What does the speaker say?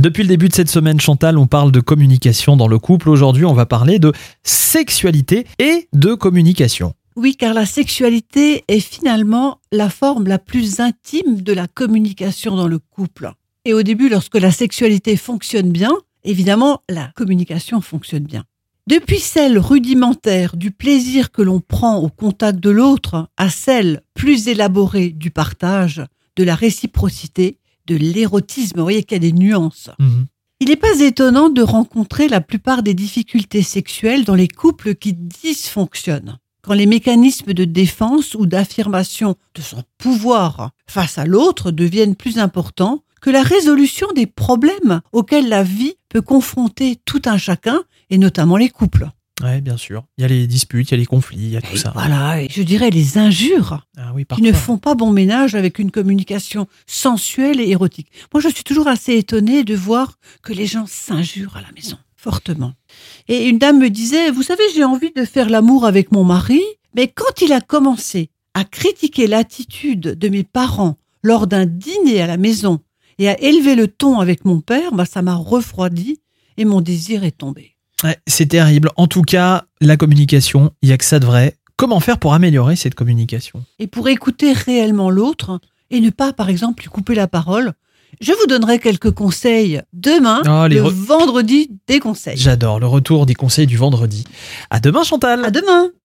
Depuis le début de cette semaine, Chantal, on parle de communication dans le couple. Aujourd'hui, on va parler de sexualité et de communication. Oui, car la sexualité est finalement la forme la plus intime de la communication dans le couple. Et au début, lorsque la sexualité fonctionne bien, évidemment, la communication fonctionne bien. Depuis celle rudimentaire du plaisir que l'on prend au contact de l'autre à celle plus élaborée du partage, de la réciprocité, de l'érotisme. Vous voyez qu'il y a des nuances. Mhm. Il n'est pas étonnant de rencontrer la plupart des difficultés sexuelles dans les couples qui dysfonctionnent. Quand les mécanismes de défense ou d'affirmation de son pouvoir face à l'autre deviennent plus importants que la résolution des problèmes auxquels la vie peut confronter tout un chacun, et notamment les couples. Ouais, bien sûr. Il y a les disputes, il y a les conflits, il y a tout Et ça. Voilà, et je dirais les injures Ah oui, qui ne font pas bon ménage avec une communication sensuelle et érotique. Moi, je suis toujours assez étonnée de voir que les gens s'injurent à la maison, fortement. Et une dame me disait, vous savez, j'ai envie de faire l'amour avec mon mari, mais quand il a commencé à critiquer l'attitude de mes parents lors d'un dîner à la maison et à élever le ton avec mon père, bah, ça m'a refroidi et mon désir est tombé. Ouais, c'est terrible. En tout cas, la communication, il y a que ça de vrai. Comment faire pour améliorer cette communication? Et pour écouter réellement l'autre et ne pas, par exemple, lui couper la parole. Je vous donnerai quelques conseils demain, Oh, les le re- vendredi des conseils. J'adore le retour des conseils du vendredi. À demain, Chantal. À demain